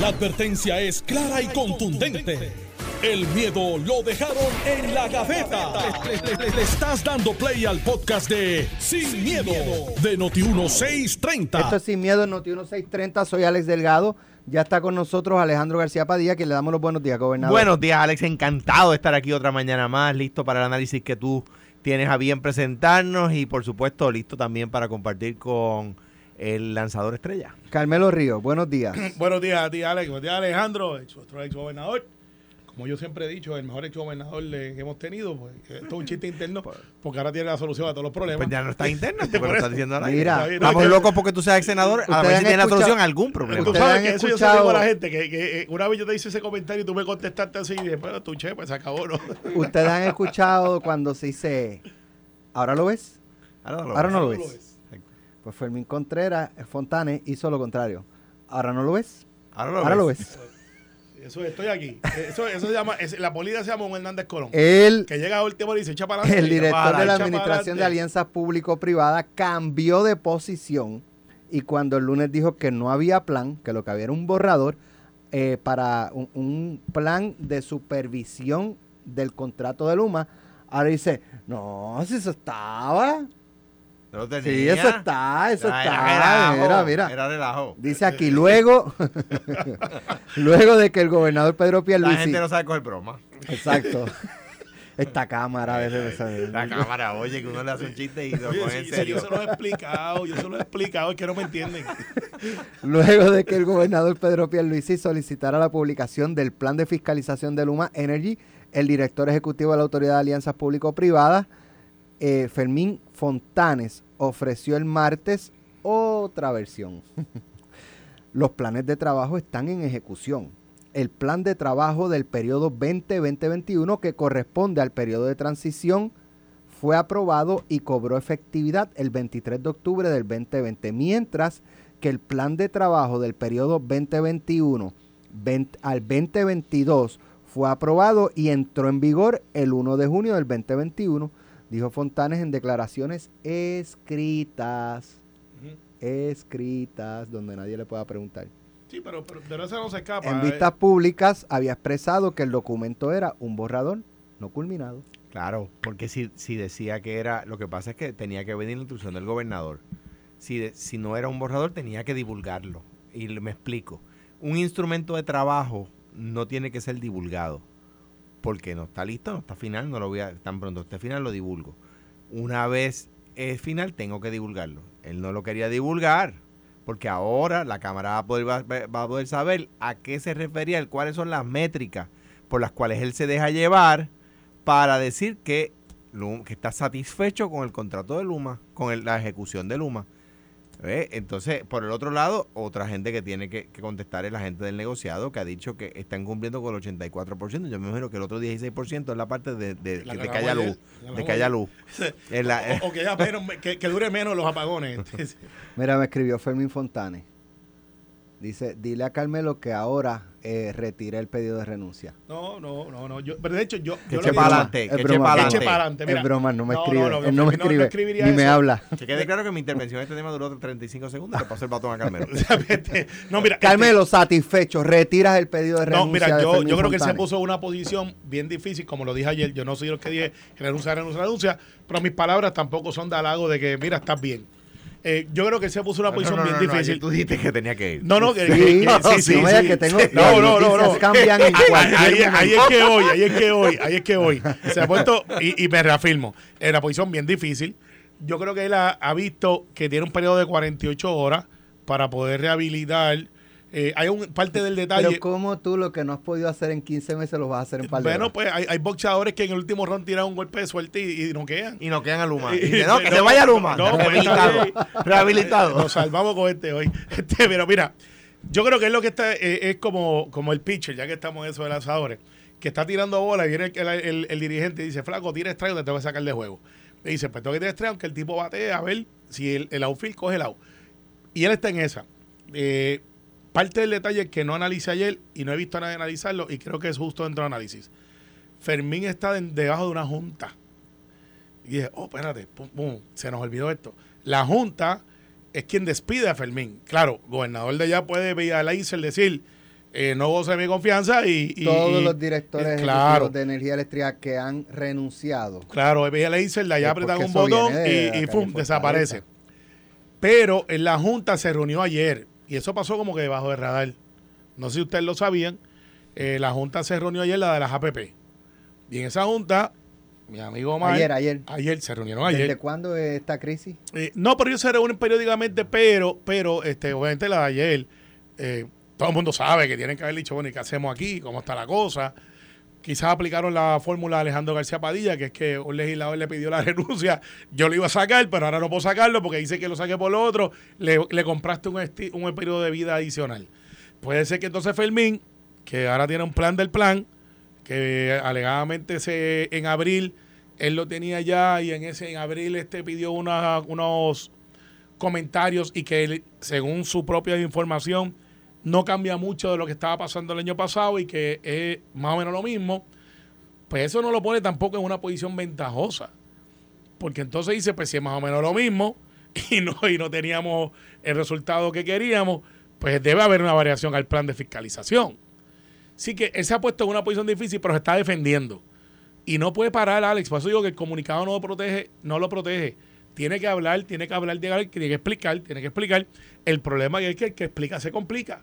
La advertencia es clara y contundente. El miedo lo dejaron en la gaveta. Le, le- le estás dando play al podcast de Sin, miedo, de Noti1630. Esto es Sin Miedo en Noti 1630. Soy Alex Delgado. Ya está con nosotros Alejandro García Padilla, que le damos los buenos días, gobernador. Buenos días, Alex. Encantado de estar aquí otra mañana más, listo para el análisis que tú tienes a bien presentarnos y, por supuesto, listo también para compartir con el lanzador estrella. Carmelo Ríos, buenos días. Buenos días a ti, Alex. Buenos días, Alejandro, ex- nuestro ex gobernador. Como yo siempre he dicho, el mejor ex gobernador que hemos tenido. Pues, esto es un chiste interno, porque ahora tiene la solución a todos los problemas. Pues ya no está interno, porque Por lo estás diciendo aire. Mira, Estamos no, locos porque tú seas ex senador, a ver si tienes la solución a algún problema. Tú Ustedes sabes han que eso yo se digo a la gente, que, que, una vez yo te hice ese comentario y tú me contestaste así y después tu che, pues se acabó, ¿no? Ustedes han escuchado cuando se dice, ¿ahora lo ves? Ahora lo Ahora no lo ves. Pues Fermín Contreras eh, Fontanes hizo lo contrario. ¿Ahora no lo ves? Ahora lo Ahora lo ves. Eso estoy aquí. Eso, eso se llama, es- la política se llama un Hernández Colón. Él, que llega a último y dice, echa para adelante. el director para de la Administración de. Alianzas Público-Privadas, cambió de posición y cuando el lunes dijo que no había plan, que lo que había era un borrador, eh, para un, un plan de supervisión del contrato de Luma, ahora dice, no, si eso estaba. Sí, eso está, eso Era- está. era relajo, Mira, mira. Era relajo. Dice aquí, luego, luego de que el gobernador Pedro La Pierluisi... gente no sabe coger broma. Exacto. Esta cámara a veces... La cámara, oye, que uno le hace un chiste y lo Oye, pone sí, en sí, serio. yo se lo he explicado, yo se lo he explicado, es que no me entienden. Luego de que el gobernador Pedro Pierluisi solicitara la publicación del plan de fiscalización de Luma Energy, el director ejecutivo de la Autoridad de Alianzas Público-Privadas, eh, Fermín Fontanes, ofreció el martes otra versión. Los planes de trabajo están en ejecución. El plan de trabajo del periodo 20-2021, que corresponde al periodo de transición, fue aprobado y cobró efectividad el 23 de octubre del 2020, mientras que el plan de trabajo del periodo 2021 20 al 2022 fue aprobado y entró en vigor el 1 de junio del 2021, dijo Fontanes en declaraciones escritas, escritas, donde nadie le pueda preguntar. Sí, pero, pero, pero eso no se escapa. En eh. vistas públicas había expresado que el documento era un borrador no culminado. Claro, porque si, si decía que era, lo que pasa es que tenía que venir la instrucción del gobernador. Si, de- si no era un borrador, tenía que divulgarlo. Y le- me explico. Un instrumento de trabajo no tiene que ser divulgado. Porque no está listo, no está final, no lo voy a, tan pronto esté final lo divulgo. Una vez es final, tengo que divulgarlo. Él no lo quería divulgar, porque ahora la Cámara va a poder, va, a poder saber a qué se refería, él, cuáles son las métricas por las cuales él se deja llevar para decir que, que está satisfecho con el contrato de Luma, con la ejecución de Luma. ¿Ve? Entonces, por el otro lado, otra gente que tiene que, que contestar es la gente del negociado que ha dicho que están cumpliendo con el 84%. Yo me imagino que el otro 16% es la parte de, de, La que de que haya luz. la De que haya luz. La- o, o que, ya menos- que, que dure menos los apagones. Mira, me escribió Fermín Fontanes. Dice, dile a Carmelo que ahora eh, retire el pedido de renuncia. No, no, no, no. Yo, pero de hecho, yo. Que eche para adelante, que eche broma, para adelante. para adelante. mira. es broma, no me No, escribe. no, no, Él no me no, no escribe, escribiría ni me habla. Que quede claro que mi intervención en este tema duró 35 segundos le paso el batón a Carmelo. no, mira. este- Carmelo, satisfecho, retiras el pedido de renuncia No, mira, yo, yo creo que él se puso en una posición bien difícil, como lo dije ayer. Yo no soy el que dije renuncia, renuncia, renuncia, pero mis palabras tampoco son de halago de que, mira, estás bien. Eh, yo creo que él se puso en una No, posición no, no, bien difícil. tú dijiste que tenía que ir. No, no, que, Sí, que- que- sí, sí, no vaya sí. que tengo- No, no, no, cambian en Ahí- es que hoy, ahí es que hoy, ahí es que hoy. Se ha puesto, y, y me reafirmo, en una posición bien difícil. Yo creo que él ha, ha visto que tiene un periodo de 48 horas para poder rehabilitar. Eh, hay un parte del detalle. Pero como tú lo que no has podido hacer en 15 meses lo vas a hacer en par de Bueno, horas? pues hay, hay boxeadores que en el último round tiran un golpe de suerte y, y no quedan. Y no quedan a Luma. Y- Y no, que no, se vaya Luma. no, pues, rehabilitado. Rehabilitado. Nos salvamos con este hoy. Este, pero mira, yo creo que es lo que está, eh, es como, como el pitcher, ya que estamos en eso de lanzadores, que está tirando bola y viene el, el- el- el dirigente y dice, flaco, tira strike o te tengo que sacar de juego. Le dice, pues tengo que tirar strike aunque el tipo bate a ver si el, el outfield coge el out. Y él está en esa. Eh, parte del detalle que no analicé ayer y no he visto a nadie analizarlo y creo que es justo dentro del análisis. Fermín está de- debajo de una junta. Y dije, oh, espérate, pum, pum, se nos olvidó esto. La junta es quien despide a Fermín. Claro, gobernador de allá puede vía Leiser decir, eh, no goza de mi confianza y... y- Todos y- los directores claro. de energía eléctrica que han renunciado. Claro, ella le dice, de allá apretan un botón y, y ¡pum! Desaparece. Pero en la Junta se reunió ayer y eso pasó como que debajo del radar. No sé si ustedes lo sabían. eh, la Junta se reunió ayer, la de las APP. Y en esa Junta, mi amigo Omar... Ayer, ayer. Ayer, se reunieron ¿Desde ayer. cuándo es esta crisis? Eh, no, pero ellos se reúnen periódicamente, pero, pero, este, obviamente la de ayer, eh, todo el mundo sabe que tienen que haber dicho, bueno, ¿y qué hacemos aquí? ¿Cómo está la cosa? Quizás aplicaron la fórmula de Alejandro García Padilla, que es que un legislador le pidió la renuncia, yo lo iba a sacar, pero ahora no puedo sacarlo porque dice que lo saque por lo otro, le, compraste un, un periodo de vida adicional. Puede ser que entonces Fermín, que ahora tiene un plan del plan, que alegadamente se, en abril él lo tenía ya y en ese en abril este pidió unos comentarios y que él, según su propia información no cambia mucho de lo que estaba pasando el año pasado y que es más o menos lo mismo, pues eso no lo pone tampoco en una posición ventajosa. Porque entonces dice, pues si es más o menos lo mismo y no, y no teníamos el resultado que queríamos, pues debe haber una variación al plan de fiscalización. Así que él se ha puesto en una posición difícil, pero se está defendiendo. Y no puede parar, Alex. Por eso digo que el comunicado no lo protege, no lo protege. Tiene que hablar, tiene que hablar, tiene que explicar, tiene que explicar. El problema es que el que explica se complica.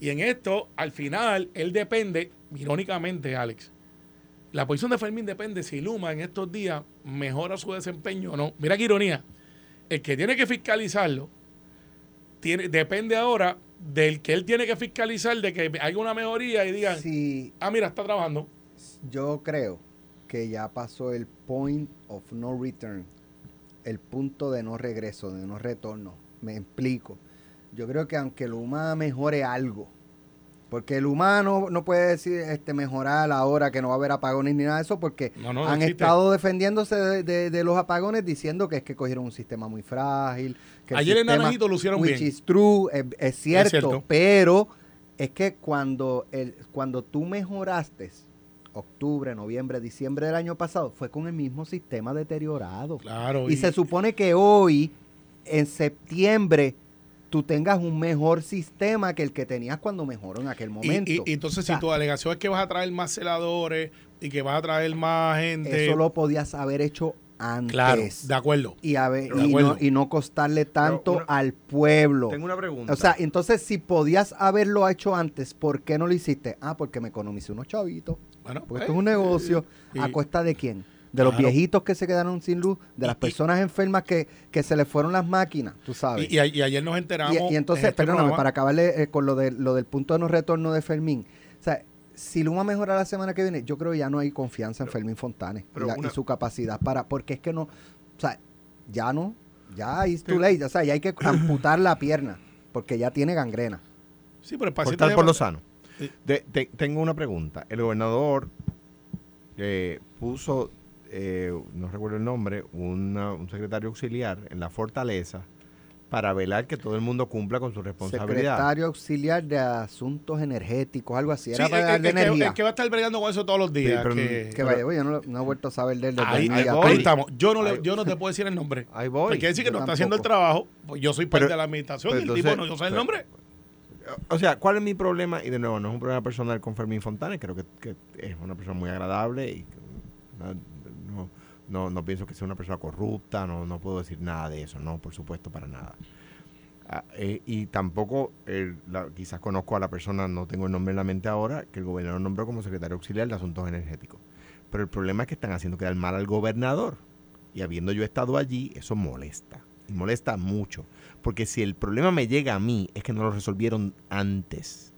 Y en esto, al final, él depende, irónicamente, Alex, la posición de Fermín depende si Luma en estos días mejora su desempeño o no. Mira qué ironía. El que tiene que fiscalizarlo tiene, depende ahora del que él tiene que fiscalizar, de que haya una mejoría y digan, Sí, ah, mira, está trabajando. yo creo que ya pasó el point of no return, el punto de no regreso, de no retorno. Me explico. Yo creo que aunque el Luma mejore algo, porque el humano no puede decir este mejorar ahora que no va a haber apagones ni nada de eso, porque No, no, no han existe. estado defendiéndose de, de- de los apagones diciendo que es que cogieron un sistema muy frágil. Que el Ayer en Naranjito lo hicieron which bien. is true, es, es cierto, cierto. pero es que cuando, el, cuando tú mejoraste octubre, noviembre, diciembre del año pasado, fue con el mismo sistema deteriorado. Claro. Y se supone que hoy, en septiembre, tú tengas un mejor sistema que el que tenías cuando mejoró en aquel momento. y- y entonces, O sea, si tu alegación es que vas a traer más celadores y que vas a traer más gente. Eso lo podías haber hecho antes. Claro, de acuerdo. y, haber- De y, acuerdo. no, y no costarle tanto una- al pueblo. Tengo una pregunta. O sea, entonces si podías haberlo hecho antes, ¿por qué no lo hiciste? Ah, porque me economicé unos chavitos. Bueno, Porque pues, esto es un negocio. y- ¿A cuesta de quién? De los Claro. viejitos que se quedaron sin luz, de las Y- personas enfermas que, que se les fueron las máquinas, tú sabes. Y, y ayer nos enteramos. Y, y entonces, en este perdóname, programa- para acabarle eh, con lo, de, lo del punto de no retorno de Fermín. O sea, si Luma mejora la semana que viene, yo creo que ya no hay confianza en Fermín Fontanes y, pero la- y una- su capacidad para, porque es que no, o sea, ya no, ya es too late, o sea, ya hay que amputar la pierna, porque ya tiene gangrena. Sí, pero el por paciente. estar por lo sano. De- tengo una pregunta. El gobernador eh, puso, eh, no recuerdo el nombre, una- un secretario auxiliar en la fortaleza para velar que todo el mundo cumpla con su responsabilidad. Secretario auxiliar de Asuntos Energéticos, algo así, Sí, era el, para el- el que, energía. el que va a estar bregando con eso todos los días. pero- que- que vaya, yo no, lo- no he vuelto a saber de él desde ahí, el ahí que- estamos. Yo no, le- Ahí- yo no te puedo decir el nombre. Ahí voy. Porque decir que yo no está haciendo el trabajo. Pues yo soy parte Pero- de la administración pero y el entonces- tipo no sabe el pero- nombre. O sea, ¿cuál es mi problema? Y de nuevo, no es un problema personal con Fermín Fontanes, creo que, que es una persona muy agradable y que no, no, pienso que sea una persona corrupta, no, no puedo decir nada de eso, no, por supuesto, para nada. Ah, eh, y tampoco, quizás conozco a la persona, no tengo el nombre en la mente ahora, que el gobernador nombró como secretario auxiliar de Asuntos Energéticos. Pero el problema es que están haciendo quedar mal al gobernador. Y habiendo yo estado allí, eso molesta. Y molesta mucho. Porque si el problema me llega a mí, es que no lo resolvieron antes.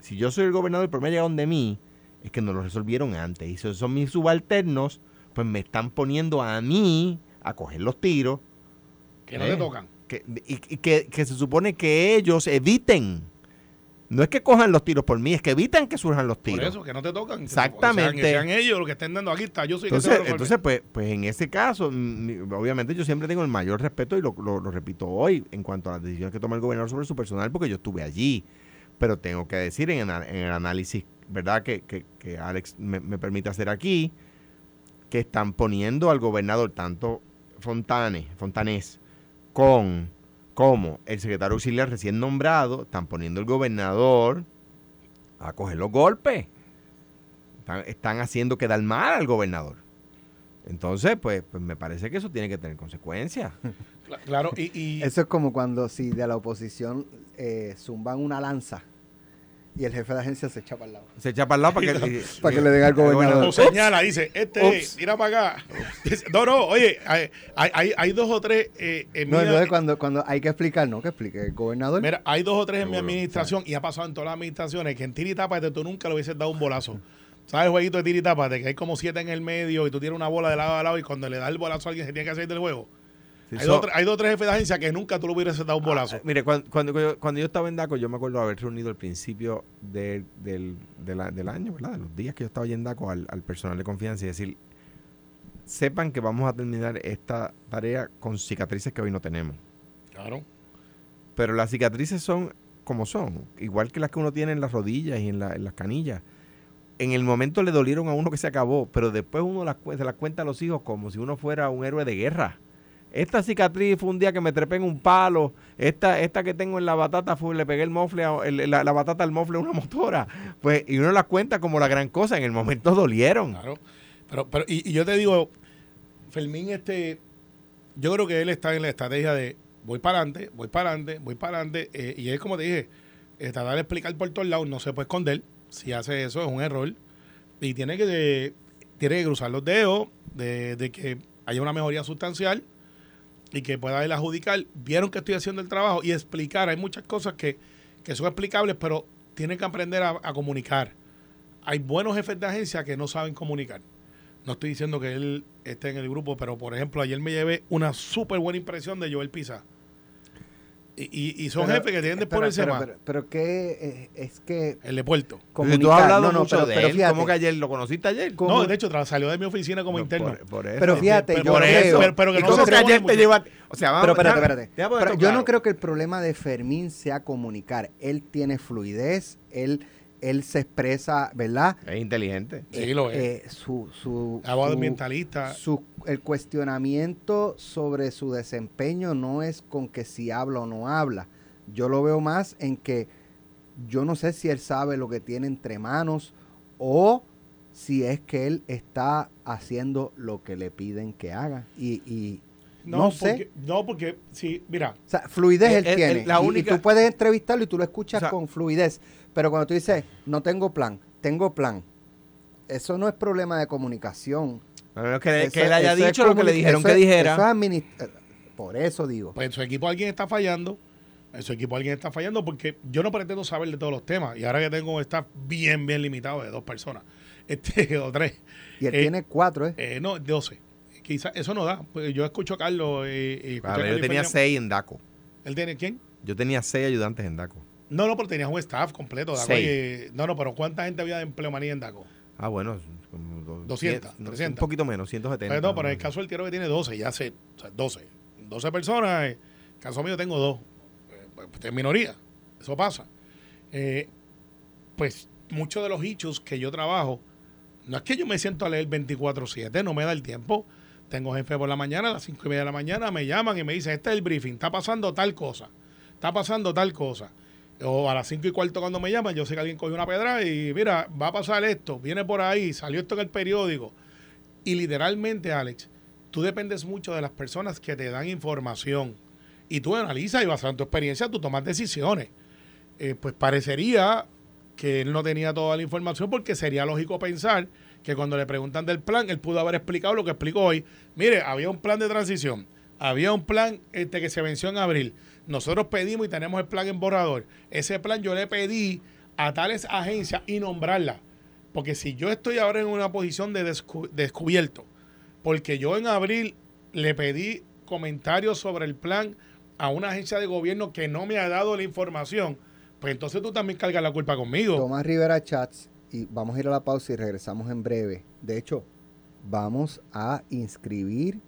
Si yo soy el gobernador, el problema llega donde mí, es que no lo resolvieron antes. Y si son mis subalternos, pues me están poniendo a mí a coger los tiros. Que no Eh. te tocan. Que, y, y que, que se supone que ellos eviten. No es que cojan los tiros por mí, es que evitan que surjan los Por tiros. eso, que no te tocan. que Exactamente. Sean, que sean ellos los que estén dando aquí. Está, yo soy el que Entonces, entonces pues, pues en ese caso, mm, obviamente yo siempre tengo el mayor respeto y lo, lo- lo repito hoy en cuanto a las decisiones que toma el gobernador sobre su personal, porque yo estuve allí. Pero tengo que decir en, el- en el análisis, ¿verdad?, que, que- que Alex me, me permite hacer aquí, que están poniendo al gobernador, tanto Fontane, Fontanés, con como el secretario auxiliar recién nombrado, están poniendo el gobernador a coger los golpes. Están, están haciendo quedar mal al gobernador. Entonces, pues, pues me parece que eso tiene que tener consecuencias. Cla- Claro, y, y- Eso es como cuando si de la oposición eh, zumban una lanza y el jefe de agencia se echa para el lado. Se echa para el lado para que, Para que le den al gobernador. o señala, dice, este, Ups. tira para acá. Dice, No, no, oye, hay, hay- dos o tres eh, en No, mi- entonces cuando, cuando hay que explicar, no, que explique el gobernador. Mira, hay dos o tres en mi administración y ha pasado en todas las administraciones que en tira y tápate tú nunca le hubieses dado un bolazo. ¿Sabes el jueguito de tira y tápate? Que hay como siete en el medio y tú tienes una bola de lado a lado y cuando le da el bolazo a alguien se tiene que hacer del juego. Sí, hay, so- dos, hay dos o tres jefes de agencia que nunca tú le hubieses dado un bolazo. Ah, mire, cuando, cuando, yo- cuando yo estaba en DACO, yo me acuerdo haber reunido al principio del, del, del año, ¿verdad? De los días que yo estaba allí en DACO al, al personal de confianza y decir, sepan que vamos a terminar esta tarea con cicatrices que hoy no tenemos. Claro. Pero las cicatrices son como son, igual que las que uno tiene en las rodillas y en, la- en las canillas. En el momento le dolieron a uno que se acabó, pero después uno las, se las cuenta a los hijos como si uno fuera un héroe de guerra. Esta cicatriz fue un día que me trepé en un palo. Esta, esta que tengo en la batata fue le pegué el mofle, a- la, batata al mofle a una motora. Pues, y uno las cuenta como la gran cosa. En el momento dolieron. Claro. Pero, pero y, y yo te digo, Fermín, este, yo creo que él está en la estrategia de voy para adelante, voy para adelante, voy para adelante. eh, y es como te dije, eh, tratar de explicar por todos lados, no se puede esconder. Si hace eso es un error. Y tiene que, tiene que cruzar los dedos de, de que haya una mejoría sustancial y que pueda él adjudicar. Vieron que estoy haciendo el trabajo y explicar. Hay muchas cosas que, que son explicables, pero tienen que aprender a, comunicar. Hay buenos jefes de agencia que no saben comunicar. No estoy diciendo que él esté en el grupo, pero por ejemplo, ayer me llevé una súper buena impresión de Joel Pizza. Y, y- son Pero, jefes que tienen de espera, ponerse pero, más. pero, pero que eh, es que el de Puerto. Comunicar, tú has hablado no, no, mucho pero, de pero él. ¿Cómo que ayer lo conociste ayer? ¿Cómo? No, de hecho, salió de mi oficina como No, interno. por- por eso. Pero fíjate, Pero yo por creo, eso, pero- pero que no creo- que ayer te lleva... O sea, vamos, pero espérate, espérate. Pero esto yo claro. no creo que el problema de Fermín sea comunicar. Él tiene fluidez, él, él se expresa, ¿verdad? Es inteligente. Sí, lo es. Eh, su, su, Abogado su- ambientalista. su- el cuestionamiento sobre su desempeño no es con que si habla o no habla. Yo lo veo más en que yo no sé si él sabe lo que tiene entre manos o si es que él está haciendo lo que le piden que haga. Y, y no, sé. Porque, no, porque, sí, mira, O sea, fluidez El- él, el- tiene. el- la y- y, tú puedes entrevistarlo y tú lo escuchas O sea- con fluidez. Pero cuando tú dices, no tengo plan, tengo plan, eso no es problema de comunicación. A menos que, Eso- que él haya dicho lo que le dijeron eso que dijera. eso es adminis- eh, por eso digo. pues en su equipo alguien está fallando. En su equipo alguien está fallando porque yo no pretendo saber de todos los temas. Y ahora que tengo un staff bien, bien limitado de dos personas, este, o tres, y él eh, tiene cuatro, ¿eh? eh, no, doce. Quizás eso no da. Pues yo escucho a Carlos. eh, y escuché Claro, a yo Carlos tenía seis en DACO. ¿Él tiene quién? Yo tenía seis ayudantes en DACO. No, no, pero tenías un staff completo. Daco, Seis. y- no, no, pero ¿cuánta gente había de empleomanía en DACO? Ah, bueno, como dos- 200, cien- no, 300. Un poquito menos, 170. Pues no, pero en el caso del tiro que tiene 12, ya sé, o sea, 12. 12 personas, eh, en el caso mío tengo dos. Eh, pues, es minoría, eso pasa. Eh, pues muchos de los hechos que yo trabajo, no es que yo me siento a leer 24-7, no me da el tiempo. Tengo jefe por la mañana, a las 5 y media de la mañana, me llaman y me dicen, este es el briefing, está pasando tal cosa, está pasando tal cosa. O a las 5 y cuarto cuando me llaman, yo sé que alguien cogió una pedra y mira, va a pasar esto, viene por ahí, salió esto en el periódico. Y literalmente, Alex, tú dependes mucho de las personas que te dan información. Y tú analizas y basado en tu experiencia, tú tomas decisiones. Eh, pues parecería que él no tenía toda la información porque sería lógico pensar que cuando le preguntan del plan, él pudo haber explicado lo que explicó hoy. Mire, había un plan de transición, había un plan este, que se venció en abril. Nosotros pedimos y tenemos el plan en borrador. Ese plan yo le pedí a tales agencias y nombrarla. Porque si yo estoy ahora en una posición de descu- descubierto, porque yo en abril le pedí comentarios sobre el plan a una agencia de gobierno que no me ha dado la información, pues entonces tú también cargas la culpa conmigo. Tomás Rivera Chats, y vamos a ir a la pausa y regresamos en breve. De hecho, vamos a inscribir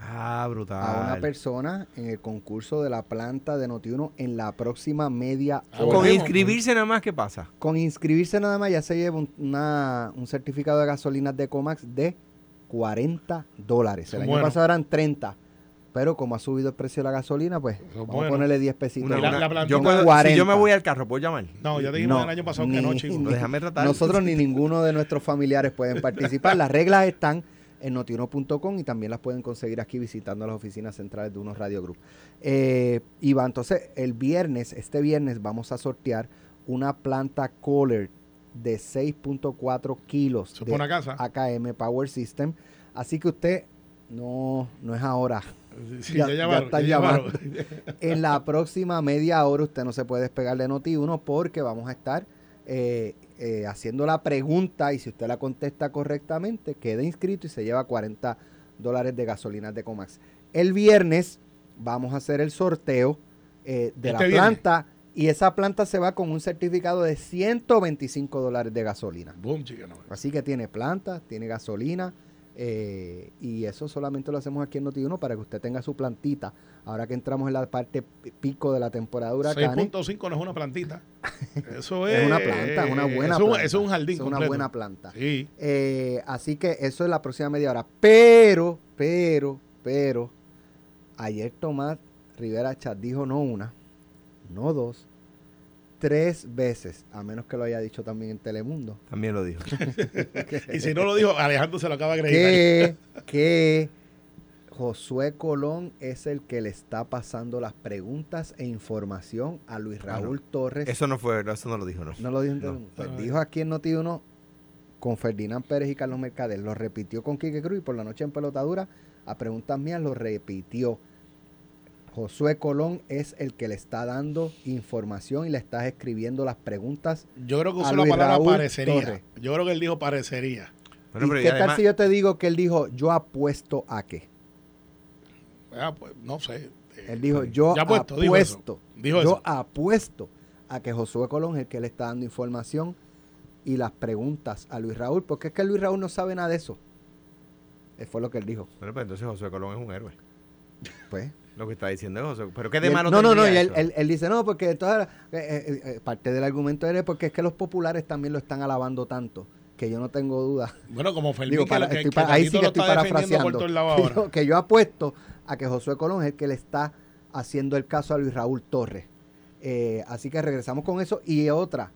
Ah, brutal. a una persona en el concurso de la planta de Notiuno en la próxima media hora. Con Volvemos. inscribirse nada más, ¿qué pasa? Con inscribirse nada más ya se lleva un, una- un certificado de gasolinas de Comax de 40 dólares. El año pasado eran 30, pero como ha subido el precio de la gasolina, pues vamos bueno. a ponerle 10 pesitos. Una- Y la- una- la plantita- yo puedo- si 40. yo me voy al carro, ¿puedo llamar? No, ya te dijimos No, el año pasado que no, ni- chico. ni- Déjame tratar. Nosotros ni ninguno de nuestros familiares pueden participar. Las reglas están en notiuno.com y también las pueden conseguir aquí visitando las oficinas centrales de unos Radio Group. Eh, Iván, entonces el viernes, este viernes vamos a sortear una planta Kohler de 6.4 kilos es de casa. AKM Power System. Así que usted no, no es ahora. Sí, ya- ya, ya llamaron, están ya llamaron. En la próxima media hora usted no se puede despegar de Noti1 porque vamos a estar eh, eh, haciendo la pregunta y si usted la contesta correctamente, queda inscrito y se lleva 40 dólares de gasolina de Comax. El viernes vamos a hacer el sorteo eh, de la Este viernes. planta y esa planta se va con un certificado de 125 dólares de gasolina. Boom. Así que tiene planta, tiene gasolina eh, y eso solamente lo hacemos aquí en Noti1 para que usted tenga su plantita. Ahora que entramos en la parte pi- pico de la temporada de huracanes, 6.5 no es una plantita. Eso es. es una planta, es una buena es un- planta. Es un jardín. Es una buena planta. Sí. Eh, así que eso es la próxima media hora. Pero, pero, pero, ayer Tomás Rivera Chat dijo no una, no dos, tres veces, a menos que lo haya dicho también en Telemundo, También lo dijo. Y si no lo dijo, Alejandro se lo acaba de acreditar. que, que Josué Colón es el que le está pasando las preguntas e información a Luis Ah, Raúl Torres. Eso no fue, eso no lo dijo, no. no lo dijo en no. Pues dijo aquí en Noti1 con Ferdinand Pérez y Carlos Mercader. Lo repitió con Quique Cruz y por la noche en pelotadura, a preguntas mías, lo repitió. Josué Colón es el que le está dando información y le está escribiendo las preguntas. Yo creo que usó la palabra Raúl parecería. Torres. Yo creo que él dijo parecería. Bueno, ¿Y pero qué y tal si yo te digo que él dijo, yo apuesto a qué? Ah, pues, no sé. Eh, Él dijo, yo Ya apuesto, dijo apuesto, Dijo yo eso. apuesto a que Josué Colón es el que le está dando información y las preguntas a Luis Raúl, porque es que Luis Raúl no sabe nada de eso. Eso fue lo que él dijo. Bueno, pues entonces José Colón es un héroe. Pues. Lo que está diciendo es José. Pero qué de malo no, no, no, y él, eso? él- él dice, no, porque entonces, eh, eh, eh, parte del argumento es porque es que los populares también lo están alabando tanto, que yo no tengo duda. Bueno, como Fermín, Digo, que, para- que- estoy que ahí sí que estoy por parafraseando. Que yo, que yo apuesto a que Josué Colón es el que le está haciendo el caso a Luis Raúl Torres. Eh, así que regresamos con eso. Y otra,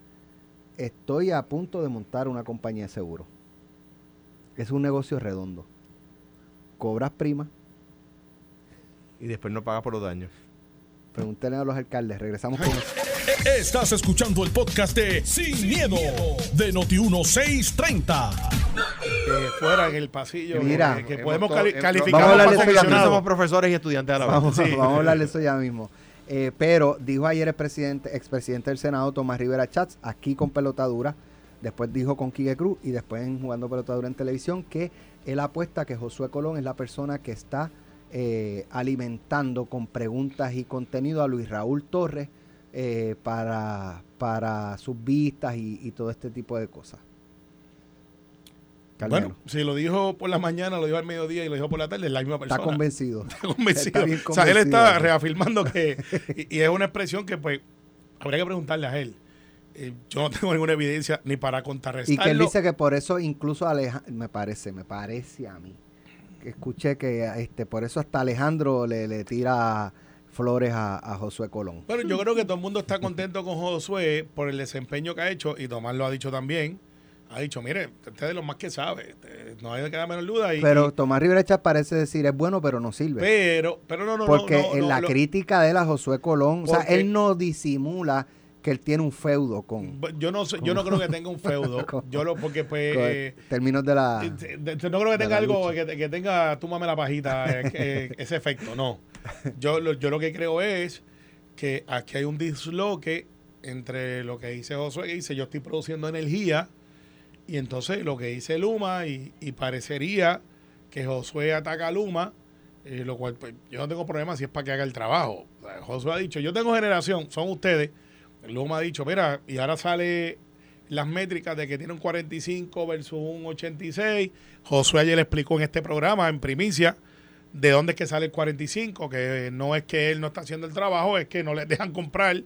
estoy a punto de montar una compañía de seguro. Es un negocio redondo. Cobras prima, Y después no paga por los daños. pregúntenle a los alcaldes. Regresamos con eso. Estás escuchando el podcast de Sin, miedo, de Noti1630. Eh, fuera en el pasillo. Mira, que, podemos cali- calificar vamos a hablar eso ya. Somos profesores y estudiantes a la vez. Vamos, Sí. vamos a hablar de eso ya mismo. Eh, pero dijo ayer el presidente, expresidente del Senado, Tomás Rivera Chats, aquí con pelotadura, después dijo con Quique Cruz y después en jugando pelotadura en televisión, que él apuesta que Josué Colón es la persona que está eh, alimentando con preguntas y contenido a Luis Raúl Torres eh, para, para sus vistas y, y todo este tipo de cosas. Carmelo, Bueno, si lo dijo por la mañana, lo dijo al mediodía y lo dijo por la tarde, es la misma persona. está convencido. Está convencido. Está bien O sea, él está reafirmando que. Y, y es una expresión que, pues, habría que preguntarle a él. Eh, yo no tengo ninguna evidencia ni para Y contrarrestarlo. que él dice que por eso incluso Alejandro, me parece, me parece a mí, escuché que este por eso hasta Alejandro le, le tira flores a, a Josué Colón. Bueno, yo creo que todo el mundo está contento con Josué por el desempeño que ha hecho y Tomás lo ha dicho también. Ha dicho, mire, usted es lo más que sabe, este, no hay que quedar menor duda. Y, Pero Tomás Rivera parece decir es bueno pero no sirve. pero, pero no, no, no, porque no, en no, la lo- crítica de él a Josué Colón, o sea, él no disimula que él tiene un feudo con, Yo no, sé- yo no creo que tenga un feudo. Con- yo lo, porque pues... con eh, términos de la... Eh, de- de- No creo que tenga algo que, que tenga túmame la pajita, eh, ese efecto, no. Yo lo, yo lo que creo es que aquí hay un disloque entre lo que dice Josué, que dice yo estoy produciendo energía, y entonces lo que dice Luma, y, y parecería que Josué ataca a Luma, eh, lo cual pues, yo no tengo problema si es para que haga el trabajo. O sea, Josué ha dicho, yo tengo generación, son ustedes. Luma ha dicho, mira, y ahora sale las métricas de que tiene un 45 versus un 86. Josué ayer explicó en este programa, en primicia, de dónde es que sale el 45, que no es que él no está haciendo el trabajo, es que no les dejan comprar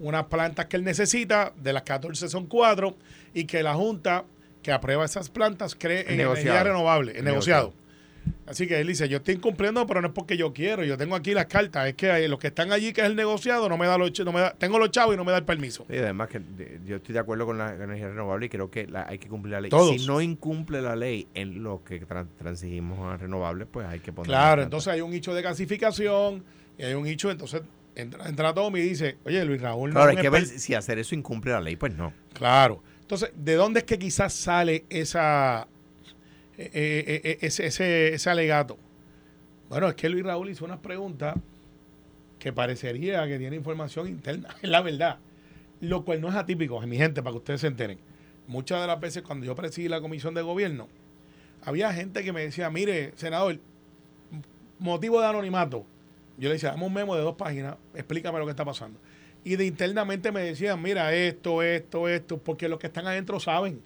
unas plantas que él necesita, de las 14 son 4, y que la Junta que aprueba esas plantas cree en negociado. energía renovable, en El negociado. Así que él dice, yo estoy incumpliendo, pero no es porque yo quiero. Yo tengo aquí las cartas. Es que los que están allí, que es el negociado, no me da los no me da, tengo los chavos y no me da el permiso. Y además que yo estoy de acuerdo con la energía renovable y creo que la- hay que cumplir la ley. Todos. Si no incumple la ley en lo que tran- transigimos a renovables, pues hay que poner. Claro, entonces hay un hecho de gasificación y hay un hecho, entonces entra, entra Tommy y dice, oye, Luis Raúl no Claro, hay que ver si hacer eso incumple la ley, pues no. Claro. Entonces, ¿de dónde es que quizás sale esa eh, eh, eh, ese, ese, ese alegato? Bueno, es que Luis Raúl hizo unas preguntas que parecería que tiene información interna, es la verdad. Lo cual no es atípico, mi gente, para que ustedes se enteren. Muchas de las veces cuando yo presidí la comisión de gobierno, había gente que me decía, mire, senador, motivo de anonimato. Yo le decía, dame un memo de dos páginas, explícame lo que está pasando. Y de internamente me decían, mira, esto, esto, esto, porque los que están adentro saben.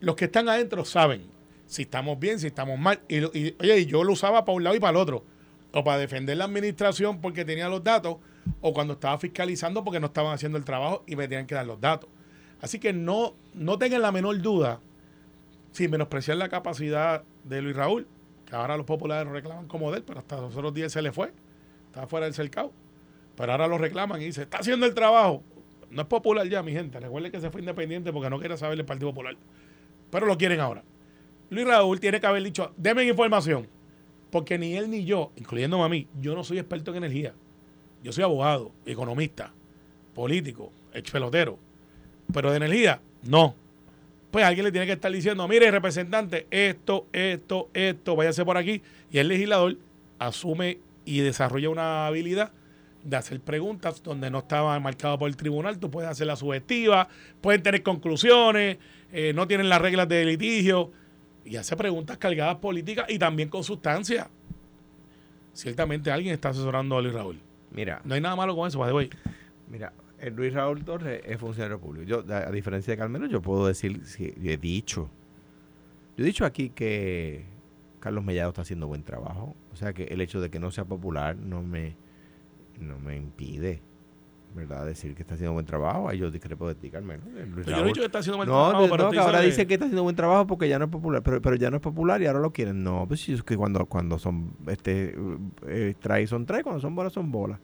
Los que están adentro saben si estamos bien, si estamos mal. Y, y, oye, y yo lo usaba para un lado y para el otro. O para defender la administración porque tenía los datos, o cuando estaba fiscalizando porque no estaban haciendo el trabajo y me tenían que dar los datos. Así que no, no tengan la menor duda, sin menospreciar la capacidad de Luis Raúl, que ahora los populares lo reclaman como de él, pero hasta los otros días se le fue, estaba fuera del cercado. Pero ahora lo reclaman y dice, está haciendo el trabajo. No es popular ya, mi gente. Recuerden que se fue independiente porque no quería saber el Partido Popular. Pero lo quieren ahora. Luis Raúl tiene que haber dicho, denme información. Porque ni él ni yo, incluyéndome a mí, yo no soy experto en energía. Yo soy abogado, economista, político, ex pelotero. Pero de energía, no. Pues alguien le tiene que estar diciendo, mire, representante, esto, esto, esto, váyase por aquí. Y el legislador asume y desarrolla una habilidad de hacer preguntas donde no estaba marcado por el tribunal. Tú puedes hacer la subjetiva, pueden tener conclusiones, eh, no tienen las reglas de litigio y hace preguntas cargadas políticas y también con sustancia. Ciertamente alguien está asesorando a Luis Raúl. Mira, No hay nada malo con eso, by the way. mira, el Luis Raúl Torres es funcionario público. Yo, a, a diferencia de Carmelo, yo puedo decir, si yo he dicho, yo he dicho aquí que Carlos Mellado está haciendo buen trabajo. O sea que el hecho de que no sea popular no me, no me impide, ¿verdad? Decir que está haciendo buen trabajo. Ahí yo discrepo de ti, Luis Pero yo no he Raúl- dicho que está haciendo no, trabajo, no, pero no, que ahora dice que está haciendo buen trabajo porque ya no es popular, pero, pero ya no es popular y ahora lo quieren. No, pues es que cuando, cuando son este eh, trae son trae, cuando son bolas son bolas.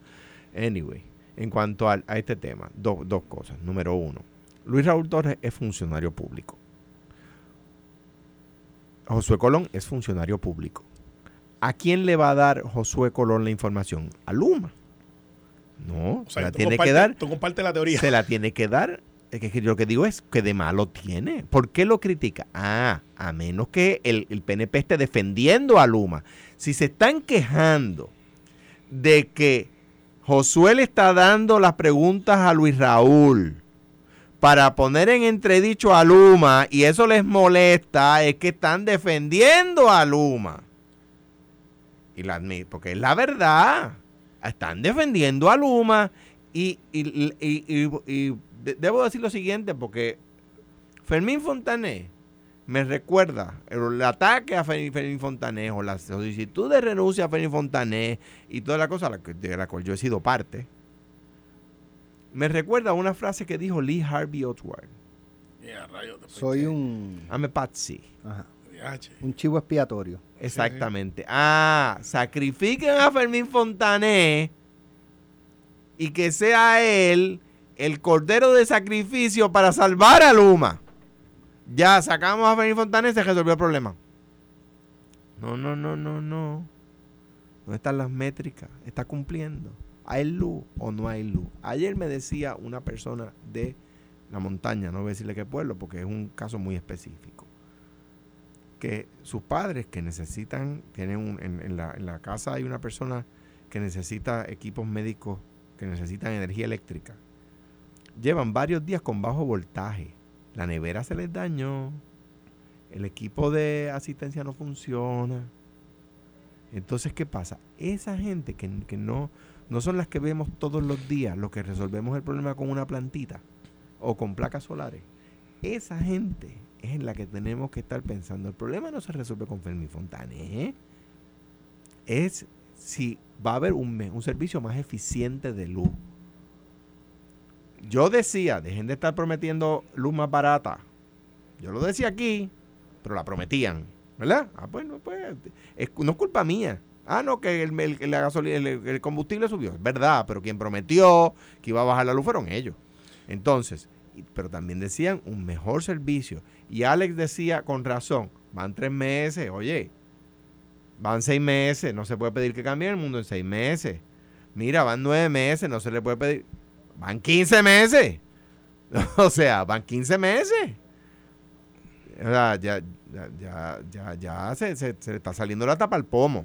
Anyway, en cuanto al- a, este tema, do- dos cosas. Número uno, Luis Raúl Torres es funcionario público. Josué Colón es funcionario público. ¿A quién le va a dar Josué Colón la información? A Luma. No, O se sea, la tú tiene que dar Tú compartes la teoría. se la tiene que dar. Es que, yo lo que digo es que de malo tiene. ¿Por qué lo critica? Ah, a menos que el, el PNP esté defendiendo a Luma. Si se están quejando de que Josué le está dando las preguntas a Luis Raúl para poner en entredicho a Luma y eso les molesta, es que están defendiendo a Luma. Y la, porque es la verdad. Están defendiendo a Luma y, y- y- y- y de- debo decir lo siguiente porque Fermín Fontané me recuerda el, el ataque a Fer- Fermín Fontané o la solicitud de renuncia a Fermín Fontané y toda la cosa de la cual yo he sido parte. Me recuerda una frase que dijo Lee Harvey Oswald. Soy un, I'm a patsy. ajá, un chivo expiatorio. Exactamente. Ah, sacrifiquen a Fermín Fontané y que sea él el cordero de sacrificio para salvar a Luma. Ya sacamos a Fermín Fontané y se resolvió el problema. No, no, no, no, no. ¿Dónde están las métricas? ¿Está cumpliendo? ¿Hay luz o no hay luz? Ayer me decía una persona de la montaña, no voy a decirle qué pueblo porque es un caso muy específico que sus padres que necesitan, tienen en la casa hay una persona que necesita equipos médicos, que necesitan energía eléctrica. Llevan varios días con bajo voltaje. La nevera se les dañó. El equipo de asistencia no funciona. Entonces, ¿qué pasa? Esa gente que, que no, no son las que vemos todos los días, los que resolvemos el problema con una plantita o con placas solares. Esa gente es en la que tenemos que estar pensando. El problema no se resuelve con Fermín Fontané. ¿eh? Es si va a haber un, un servicio más eficiente de luz. Yo decía, dejen de estar prometiendo luz más barata. Yo lo decía aquí, pero la prometían. ¿Verdad? Ah, pues es, no es culpa mía. Ah, no, que el, el- el, el combustible subió. Es verdad, pero quien prometió que iba a bajar la luz fueron ellos. Entonces, pero también decían un mejor servicio. Y Alex decía con razón, van tres meses, oye, van seis meses, no se puede pedir que cambie el mundo en seis meses. Mira, van nueve meses, no se le puede pedir. Van 15 meses. o sea, van 15 meses. O sea, ya, ya, ya, ya, ya se, se- se le está saliendo la tapa al pomo.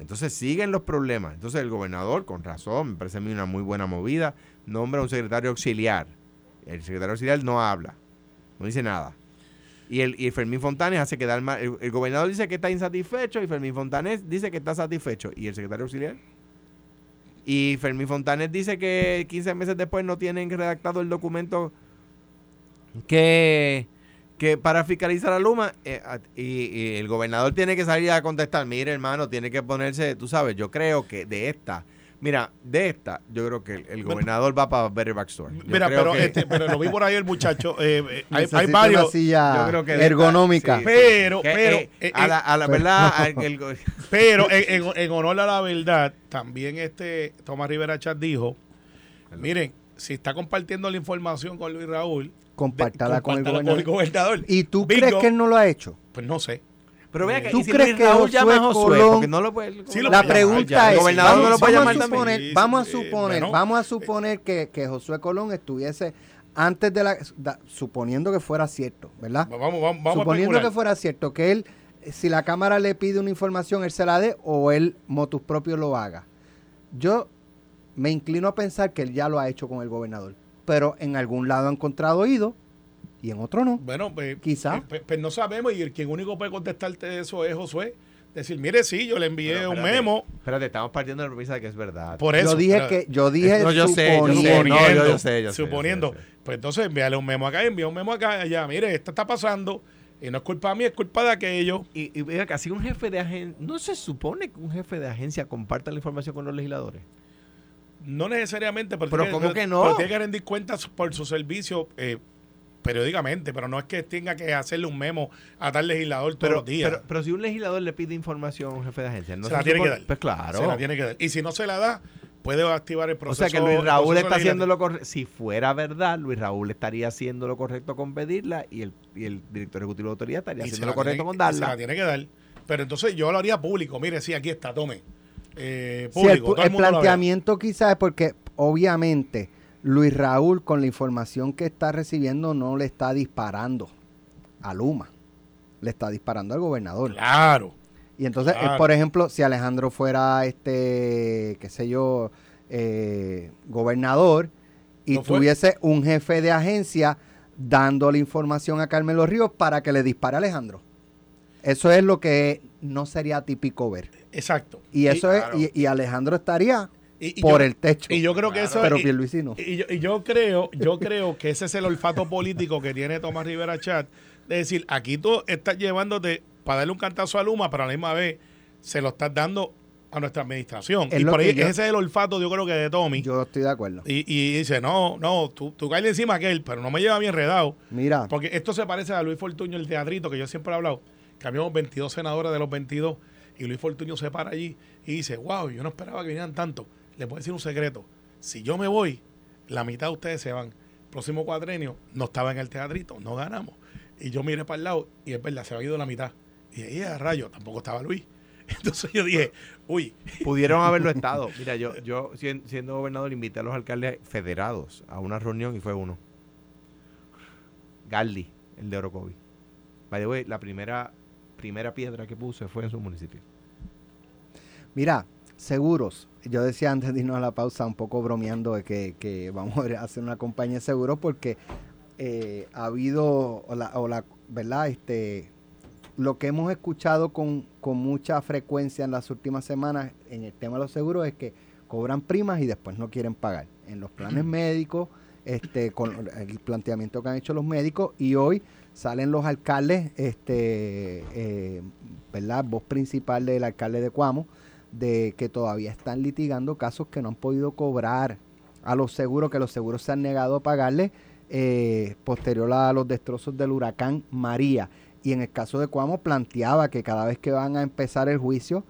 Entonces siguen los problemas. Entonces el gobernador, con razón, me parece a mí una muy buena movida, nombra a un secretario auxiliar. El secretario auxiliar no habla, no dice nada. Y, el, y Fermín Fontanes hace quedar mal. El, gobernador dice que está insatisfecho y Fermín Fontanes dice que está satisfecho. ¿Y el secretario auxiliar? Y Fermín Fontanes dice que 15 meses después no tienen redactado el documento que, que para fiscalizar a Luma eh, y el gobernador tiene que salir a contestar, mire hermano, tiene que ponerse, tú sabes, yo creo que de esta, mira, de esta, yo creo que el, el gobernador va para Better Backstory. Yo Mira, pero, que- este, pero lo vi por ahí el muchacho. eh, eh, hay, hay varios. una silla yo creo que de esta- ergonómica. sí, Pero, que, pero, eh, eh, a la, a la pero- verdad, el Pero en, en- en honor a la verdad, también este Tomás Rivera Chat dijo, miren, si está compartiendo la información con Luis Raúl, Compártala de- con el gobernador. gobernador. ¿Y tú Bingo. crees que él no lo ha hecho? Pues no sé. Pero vea que ¿Tú si crees Luis que Raúl llama a Josué Colón- porque no lo puede Sí, lo La puede pregunta es, El gobernador vamos, no lo puede vamos llamar a suponer, también. vamos a suponer, bueno, vamos a suponer que, que Josué Colón estuviese antes de la, da- suponiendo que fuera cierto, ¿verdad? Vamos, vamos, vamos suponiendo que fuera cierto, que él, si la cámara le pide una información, él se la dé o él, motus propio, lo haga. Yo me inclino a pensar que él ya lo ha hecho con el gobernador, pero en algún lado ha encontrado oído y en otro no. Bueno, pues, Quizá. eh, pues, pues no sabemos y el quien único puede contestarte eso es Josué. Decir, mire, sí, yo le envié Pero un espérate, memo. Espérate, estamos partiendo de la premisa de que es verdad. Por eso. yo dije pero- que, yo dije No, yo sé, yo sé, suponiendo. no, yo- yo sé, yo suponiendo. sé, sé. Pues entonces envíale un memo acá, envía un memo acá, allá. Mire, esto está pasando y no es culpa mía, es culpa de aquello. Y, y vea que así un jefe de agencia, ¿no se supone que un jefe de agencia comparta la información con los legisladores? No necesariamente, pero, Pero tiene, ¿cómo que no? pero tiene que rendir cuentas por su servicio eh, periódicamente, pero no es que tenga que hacerle un memo a tal legislador todos Pero, los días. pero, pero si un legislador le pide información a un jefe de agencia, no se la tiene que dar. Pues claro. Se la tiene que dar. Y si no se la da, puede activar el o proceso. sea que Luis Raúl está haciendo lo correcto. Si fuera verdad, Luis Raúl estaría haciendo lo correcto con pedirla y el, y el director ejecutivo de la autoridad estaría Y se haciendo lo correcto tiene- con darla. Se la tiene que dar. Pero entonces yo lo haría público. Mire, sí, aquí está, tome. Eh, Sí, el, público. todo el mundo planteamiento quizás es porque obviamente Luis Raúl con la información que está recibiendo no le está disparando a Luma, le está disparando al gobernador. Claro. Y entonces, eh, Claro. por ejemplo, si Alejandro fuera este, qué sé yo, eh, gobernador y No tuviese un jefe de agencia dando la información a Carmelo Ríos para que le dispare a Alejandro. Eso es lo que no sería típico ver. Exacto. Y eso es, claro. y, y Alejandro estaría y- y por yo- el techo. Y yo creo que eso pero y- Pierluisi no. Y yo, y yo creo, yo creo que ese es el olfato político que tiene Tomás Rivera Chat. De decir, aquí tú estás llevándote para darle un cantazo a Luma, pero a la misma vez se lo estás dando a nuestra administración. Es y por ahí, yo- ese es el olfato, yo creo que de Tommy. Yo estoy de acuerdo. y, y dice, no, no, tú, tú caes encima a aquel, pero no me lleva bien enredado. Mira, Porque esto se parece a Luis Fortuño, el teatrito que yo siempre he hablado. Que habíamos 22 senadores de los 22 y Luis Fortuño se para allí y dice, wow, yo no esperaba que vinieran tanto. Les voy a decir un secreto. Si yo me voy, la mitad de ustedes se van. Próximo cuadrenio no estaba en el teatrito, no ganamos. Y yo miré para el lado y es verdad, se había ido la mitad. Y ahí a rayo, tampoco estaba Luis. Entonces yo dije, uy, Pudieron haberlo estado. Mira, yo, yo sien- siendo gobernador invité a los alcaldes federados a una reunión y fue uno. Galdi, el de Orocovi. By the way, la primera, primera piedra que puse fue en su municipio. mira, seguros. Yo decía antes de irnos a la pausa, un poco bromeando de que, que vamos a hacer una compañía de seguros porque eh, ha habido, o la, o la- ¿verdad? Este, lo que hemos escuchado con, con mucha frecuencia en las últimas semanas en el tema de los seguros es que cobran primas y después no quieren pagar. En los planes médicos, este, con el planteamiento que han hecho los médicos y hoy salen los alcaldes, este, eh, ¿verdad? Voz principal del alcalde de Cuamo, de que todavía están litigando casos que no han podido cobrar a los seguros, que los seguros se han negado a pagarle eh, posterior a los destrozos del huracán María. y en el caso de Cuamo planteaba que cada vez que van a empezar el juicio,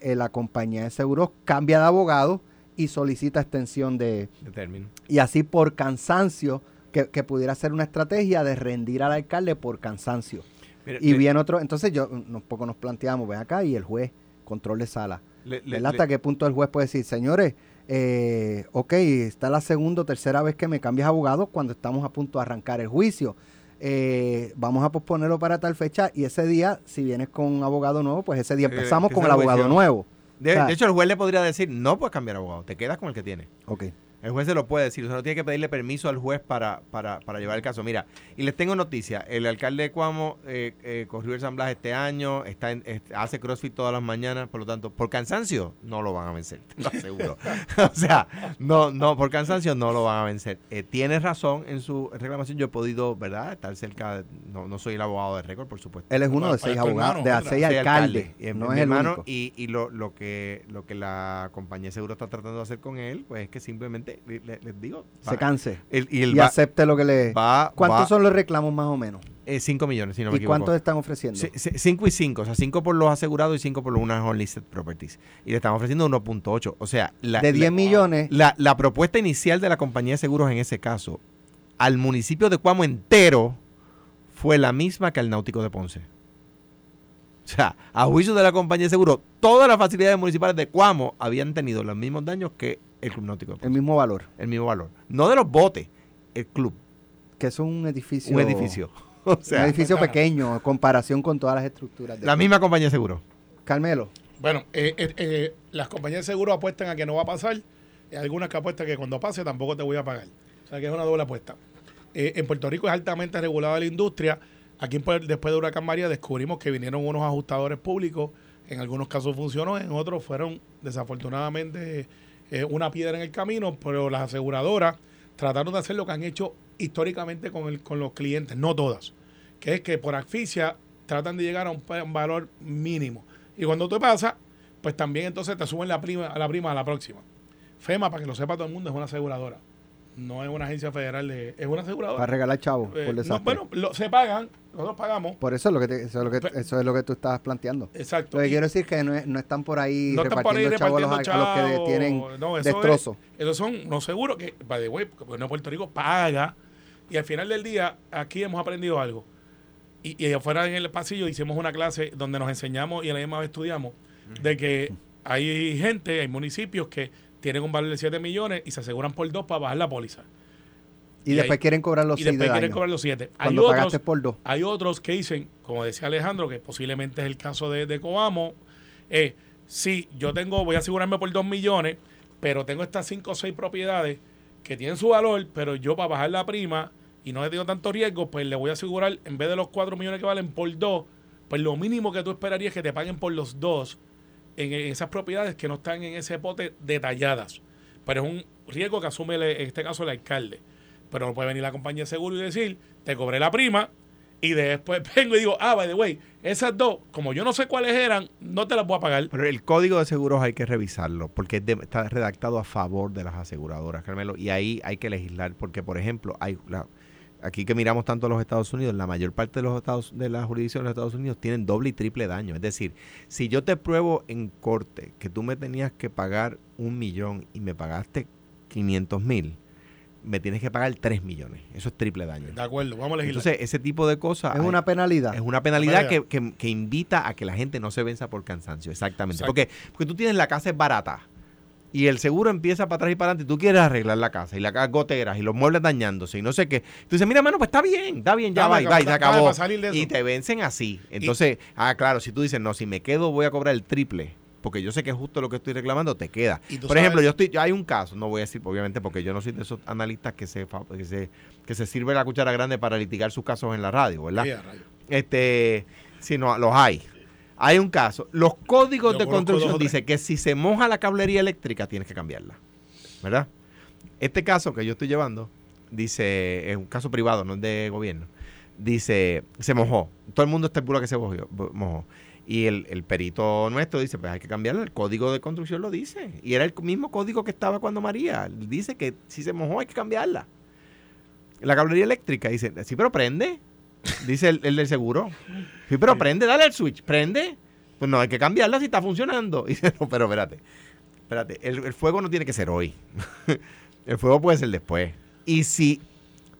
eh, la compañía de seguros cambia de abogado y solicita extensión de, De término. y así por cansancio, que, que pudiera ser una estrategia de rendir al alcalde por cansancio. Mira, Y bien otro, entonces yo un poco nos planteamos, ven acá y el juez, control de sala. Le-. ¿Hasta qué punto el juez puede decir, señores, eh, ok, está la segunda o tercera vez que me cambias abogado cuando estamos a punto de arrancar el juicio? Eh, vamos a posponerlo para tal fecha y ese día, si vienes con un abogado nuevo, pues ese día Eh, empezamos con el abogado nuevo. de, o sea- de hecho, el juez le podría decir, no puedes cambiar abogado, te quedas con el que tiene. Ok. El juez se lo puede decir, o sea, no tiene que pedirle permiso al juez para, para, para llevar el caso. Mira, y les tengo noticia, el alcalde de Cuamo eh, eh, corrió el San Blas este año, está en- hace CrossFit todas las mañanas, por lo tanto, por cansancio no lo van a vencer, te lo aseguro. o sea, no, no, por cansancio no lo van a vencer. Eh, tienes razón en su reclamación, yo he podido, ¿verdad?, estar cerca, de- no, no soy el abogado de récord, por supuesto. Él es uno de seis abogados, de seis alcaldes, y es no es el único. y, y lo, lo que lo que la compañía de seguro está tratando de hacer con él, pues es que simplemente le- le- les digo, Se va- canse el- y él y va, acepte lo que le... va- ¿Cuántos son los reclamos más o menos? 5 millones, si no me ¿Y equivoco. cuántos están ofreciendo? 5 y 5, o sea, 5 por los asegurados y 5 por los unas unlisted properties. Y le estamos ofreciendo 1.8. O sea, la, de 10 la- millones, la, la propuesta inicial de la compañía de seguros en ese caso, al municipio de Cuamo entero, fue la misma que al náutico de Ponce. O sea, a juicio de la compañía de seguros, todas las facilidades municipales de Cuamo habían tenido los mismos daños que el Club Náutico de el mismo valor, El mismo valor. No de los botes, el club, que es un edificio... un edificio. O sea, un edificio pequeño en comparación con todas las estructuras. de- la misma compañía de seguros. Carmelo, Bueno, eh, eh, eh, las compañías de seguro apuestan a que no va a pasar. Hay algunas que apuestan que cuando pase tampoco te voy a pagar. O sea que es una doble apuesta. Eh, en Puerto Rico es altamente regulada la industria. Aquí después de Huracán María descubrimos que vinieron unos ajustadores públicos. En algunos casos funcionó, en otros fueron desafortunadamente eh, una piedra en el camino, pero las aseguradoras trataron de hacer lo que han hecho históricamente con, el, con los clientes, no todas, que es que por asfixia tratan de llegar a un, un valor mínimo. Y cuando tú pasas, pues también entonces te suben la prima, a la prima a la próxima. FEMA, para que lo sepa todo el mundo, es una aseguradora. No es una agencia federal, de, es una aseguradora. para regalar chavos Eh, por no, bueno, lo- se pagan, nosotros pagamos. por eso es lo que te- eso es lo que eso es lo que tú estabas planteando. Exacto. Lo que Y- quiero decir que no, es- no están por ahí no están por ahí repartiendo chavos a los, repartiendo a los que chavos. tienen No, eso es-. Esos son no seguros que, by the way, porque Puerto Rico paga. Y al final del día, aquí hemos aprendido algo. Y, y afuera en el pasillo hicimos una clase donde nos enseñamos y a la misma vez estudiamos de que hay gente, hay municipios que tienen un valor de 7 millones y se aseguran por dos para bajar la póliza. Y, y después quieren cobrar los y 6 después de quieren daño. cobrar los 7. Hay otros, por dos. hay otros que dicen, como decía Alejandro, que posiblemente es el caso de, de Coamo, eh, sí, yo tengo, voy a asegurarme por 2 millones, pero tengo estas 5 o 6 propiedades que tienen su valor, pero yo para bajar la prima y no he tenido tanto riesgo, pues le voy a asegurar, en vez de los 4 millones que valen por 2, pues lo mínimo que tú esperarías es que te paguen por los dos en, esas propiedades que no están en ese pote detalladas. Pero es un riesgo que asume en este caso el alcalde. Pero no puede venir la compañía de seguro y decir, te cobré la prima y después vengo y digo, ah, by the way, esas dos, como yo no sé cuáles eran, no te las voy a pagar. Pero el código de seguros hay que revisarlo porque está redactado a favor de las aseguradoras, Carmelo, y ahí hay que legislar porque, por ejemplo, hay la- aquí que miramos tanto a los Estados Unidos, la mayor parte de los estados de las jurisdicciones de los Estados Unidos tienen doble y triple daño. Es decir, si yo te pruebo en corte que tú me tenías que pagar un millón y me pagaste 500 mil, me tienes que pagar 3 millones. Eso es triple daño. De acuerdo, vamos a legislar. Entonces, ese tipo de cosas... Es hay- una penalidad. es una penalidad que, que- que invita a que la gente no se venza por cansancio, exactamente. Porque, porque tú tienes la casa es barata y el seguro empieza para atrás y para adelante y tú quieres arreglar la casa y la casa goteras y los muebles dañándose y no sé qué. Tú dices, mira, mano, pues está bien, está bien, ya va, y va, y se acabó. Y te vencen así. Entonces, ah, claro, si tú dices, no, si me quedo voy a cobrar el triple. Porque yo sé que es justo lo que estoy reclamando, te queda. Y Por ejemplo, yo estoy, yo- hay un caso, no voy a decir, obviamente, porque yo no soy de esos analistas que se, que se, que se sirve la cuchara grande para litigar sus casos en la radio, ¿verdad? Este, si no, los hay. Hay un caso. Los códigos Yo de construcción dicen que si se moja la cablería eléctrica tienes que cambiarla. ¿Verdad? Este caso que yo estoy llevando, dice, es un caso privado, no es de gobierno. Dice, se mojó. Todo el mundo estipula que se mojó. mojó. Y el, el perito nuestro dice, pues hay que cambiarlo. El código de construcción lo dice. Y era el mismo código que estaba cuando María. Dice que si se mojó hay que cambiarla. La cablería eléctrica dice, sí, pero prende. Dice el, el del seguro. Sí, pero prende, dale el switch, prende. Pues no, hay que cambiarla si está funcionando. Y dice, no, pero espérate, espérate, el, el fuego no tiene que ser hoy. el fuego puede ser después. Y si,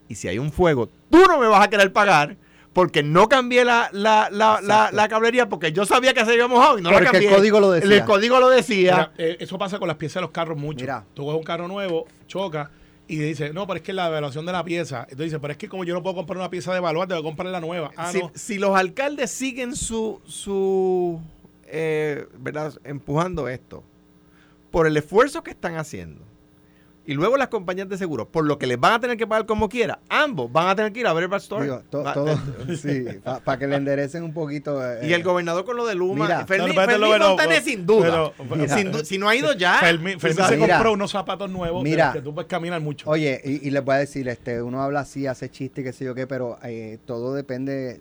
y si hay un fuego, tú no me vas a querer pagar porque no cambié la, la, la, la, la cablería porque yo sabía que se había mojado y no la Porque el cambié. código lo decía. El código lo decía. Mira, eh, eso pasa con las piezas de los carros mucho. Mira. Tú coges un carro nuevo, choca y dice, no, pero es que la evaluación de la pieza. Entonces dice, pero es que como yo no puedo comprar una pieza de evaluar, tengo que comprar la nueva. Ah, si, no. si los alcaldes siguen su, su eh, ¿verdad? empujando esto por el esfuerzo que están haciendo y luego las compañías de seguros por lo que les van a tener que pagar como quiera, ambos van a tener que ir a ver el Store. Digo, to- Va- todo, eh, sí, para que le enderecen un poquito. eh, y el gobernador con lo de Luma. Mira. Fermín, No, Fontanes, sin duda. pero- Mira. Sin du- si no ha ido ya. Fermín, tú Fermín sabes. se Mira. compró unos zapatos nuevos de Mira. los que tú puedes caminar mucho. Oye, y, y les voy a decir, este, uno habla así, hace chiste, qué sé yo qué, pero eh, todo depende.